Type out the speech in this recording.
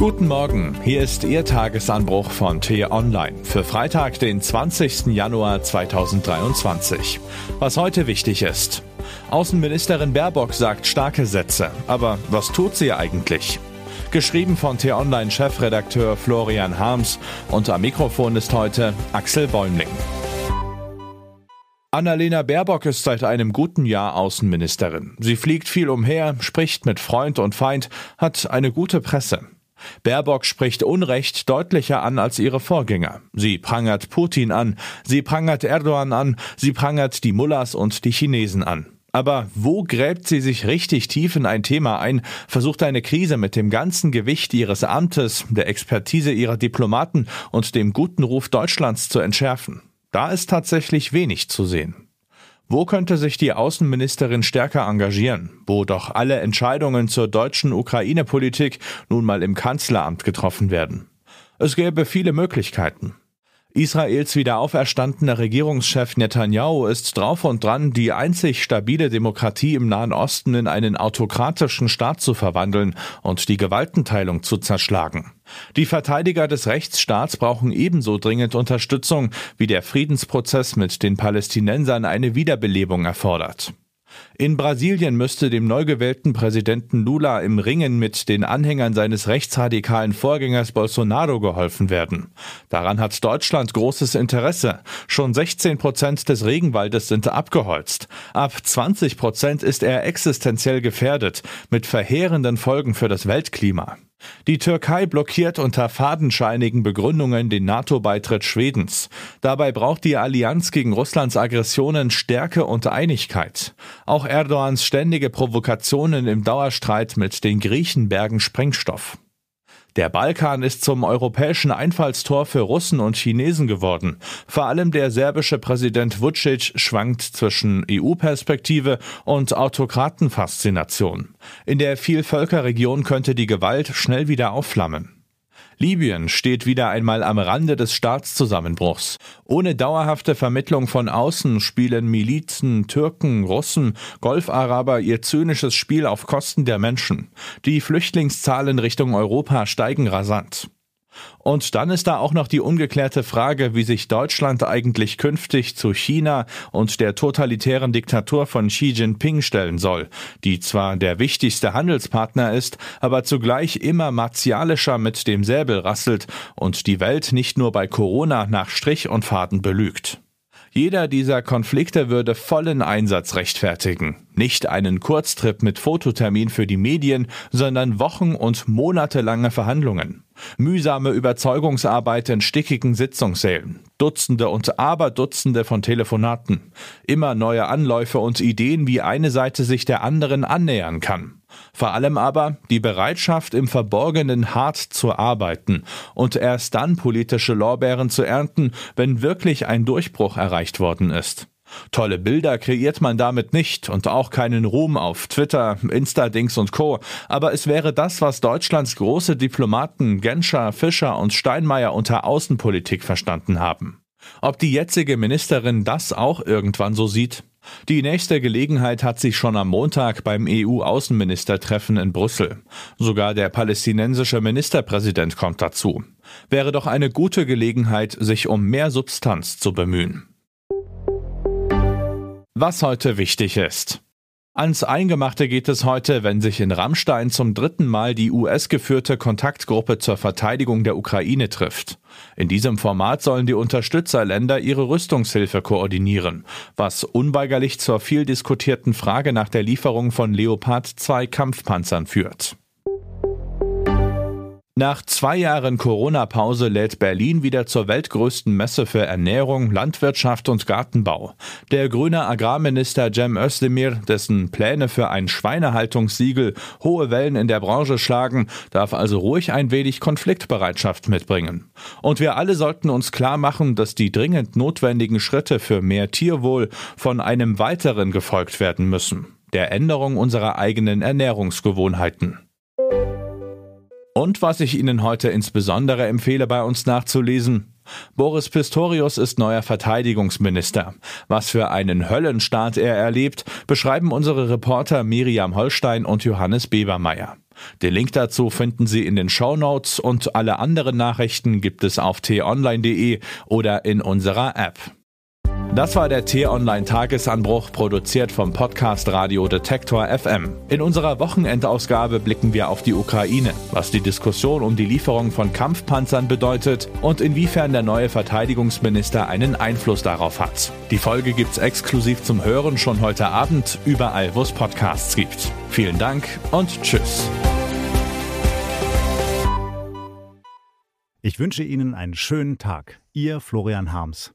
Guten Morgen, hier ist Ihr Tagesanbruch von T-Online für Freitag, den 20. Januar 2023. Was heute wichtig ist. Außenministerin Baerbock sagt starke Sätze, aber was tut sie eigentlich? Geschrieben von T-Online-Chefredakteur Florian Harms und am Mikrofon ist heute Axel Bäumling. Annalena Baerbock ist seit einem guten Jahr Außenministerin. Sie fliegt viel umher, spricht mit Freund und Feind, hat eine gute Presse. Baerbock spricht Unrecht deutlicher an als ihre Vorgänger. Sie prangert Putin an, sie prangert Erdogan an, sie prangert die Mullahs und die Chinesen an. Aber wo gräbt sie sich richtig tief in ein Thema ein, versucht eine Krise mit dem ganzen Gewicht ihres Amtes, der Expertise ihrer Diplomaten und dem guten Ruf Deutschlands zu entschärfen? Da ist tatsächlich wenig zu sehen. Wo könnte sich die Außenministerin stärker engagieren, wo doch alle Entscheidungen zur deutschen Ukraine-Politik nun mal im Kanzleramt getroffen werden? Es gäbe viele Möglichkeiten. Israels wiederauferstandener Regierungschef Netanyahu ist drauf und dran, die einzig stabile Demokratie im Nahen Osten in einen autokratischen Staat zu verwandeln und die Gewaltenteilung zu zerschlagen. Die Verteidiger des Rechtsstaats brauchen ebenso dringend Unterstützung, wie der Friedensprozess mit den Palästinensern eine Wiederbelebung erfordert. In Brasilien müsste dem neu gewählten Präsidenten Lula im Ringen mit den Anhängern seines rechtsradikalen Vorgängers Bolsonaro geholfen werden. Daran hat Deutschland großes Interesse. Schon 16 Prozent des Regenwaldes sind abgeholzt. Ab 20 Prozent ist er existenziell gefährdet, mit verheerenden Folgen für das Weltklima. Die Türkei blockiert unter fadenscheinigen Begründungen den NATO-Beitritt Schwedens. Dabei braucht die Allianz gegen Russlands Aggressionen Stärke und Einigkeit. Auch Erdogans ständige Provokationen im Dauerstreit mit den Griechen bergen Sprengstoff. Der Balkan ist zum europäischen Einfallstor für Russen und Chinesen geworden. Vor allem der serbische Präsident Vucic schwankt zwischen EU-Perspektive und Autokratenfaszination. In der Vielvölkerregion könnte die Gewalt schnell wieder aufflammen. Libyen steht wieder einmal am Rande des Staatszusammenbruchs. Ohne dauerhafte Vermittlung von außen spielen Milizen, Türken, Russen, Golfaraber ihr zynisches Spiel auf Kosten der Menschen. Die Flüchtlingszahlen Richtung Europa steigen rasant. Und dann ist da auch noch die ungeklärte Frage, wie sich Deutschland eigentlich künftig zu China und der totalitären Diktatur von Xi Jinping stellen soll, die zwar der wichtigste Handelspartner ist, aber zugleich immer martialischer mit dem Säbel rasselt und die Welt nicht nur bei Corona nach Strich und Faden belügt. Jeder dieser Konflikte würde vollen Einsatz rechtfertigen. Nicht einen Kurztrip mit Fototermin für die Medien, sondern Wochen- und monatelange Verhandlungen. Mühsame Überzeugungsarbeit in stickigen Sitzungssälen. Dutzende und Aberdutzende von Telefonaten. Immer neue Anläufe und Ideen, wie eine Seite sich der anderen annähern kann. Vor allem aber die Bereitschaft, im Verborgenen hart zu arbeiten und erst dann politische Lorbeeren zu ernten, wenn wirklich ein Durchbruch erreicht worden ist. Tolle Bilder kreiert man damit nicht und auch keinen Ruhm auf Twitter, Instadings und Co. Aber es wäre das, was Deutschlands große Diplomaten Genscher, Fischer und Steinmeier unter Außenpolitik verstanden haben. Ob die jetzige Ministerin das auch irgendwann so sieht? Die nächste Gelegenheit hat sich schon am Montag beim EU-Außenministertreffen in Brüssel. Sogar der palästinensische Ministerpräsident kommt dazu. Wäre doch eine gute Gelegenheit, sich um mehr Substanz zu bemühen. Was heute wichtig ist. Ans Eingemachte geht es heute, wenn sich in Rammstein zum dritten Mal die US-geführte Kontaktgruppe zur Verteidigung der Ukraine trifft. In diesem Format sollen die Unterstützerländer ihre Rüstungshilfe koordinieren, was unweigerlich zur viel diskutierten Frage nach der Lieferung von Leopard 2 Kampfpanzern führt. Nach zwei Jahren Corona-Pause lädt Berlin wieder zur weltgrößten Messe für Ernährung, Landwirtschaft und Gartenbau. Der grüne Agrarminister Cem Özdemir, dessen Pläne für ein Schweinehaltungssiegel hohe Wellen in der Branche schlagen, darf also ruhig ein wenig Konfliktbereitschaft mitbringen. Und wir alle sollten uns klar machen, dass die dringend notwendigen Schritte für mehr Tierwohl von einem weiteren gefolgt werden müssen, der Änderung unserer eigenen Ernährungsgewohnheiten. Und was ich Ihnen heute insbesondere empfehle, bei uns nachzulesen. Boris Pistorius ist neuer Verteidigungsminister. Was für einen Höllenstaat er erlebt, beschreiben unsere Reporter Miriam Holstein und Johannes Bebermeier. Den Link dazu finden Sie in den Show Notes und alle anderen Nachrichten gibt es auf t-online.de oder in unserer App. Das war der T-Online Tagesanbruch, produziert vom Podcast Radio Detektor FM. In unserer Wochenendausgabe blicken wir auf die Ukraine, was die Diskussion um die Lieferung von Kampfpanzern bedeutet und inwiefern der neue Verteidigungsminister einen Einfluss darauf hat. Die Folge gibt's exklusiv zum Hören schon heute Abend, überall wo es Podcasts gibt. Vielen Dank und tschüss. Ich wünsche Ihnen einen schönen Tag. Ihr Florian Harms.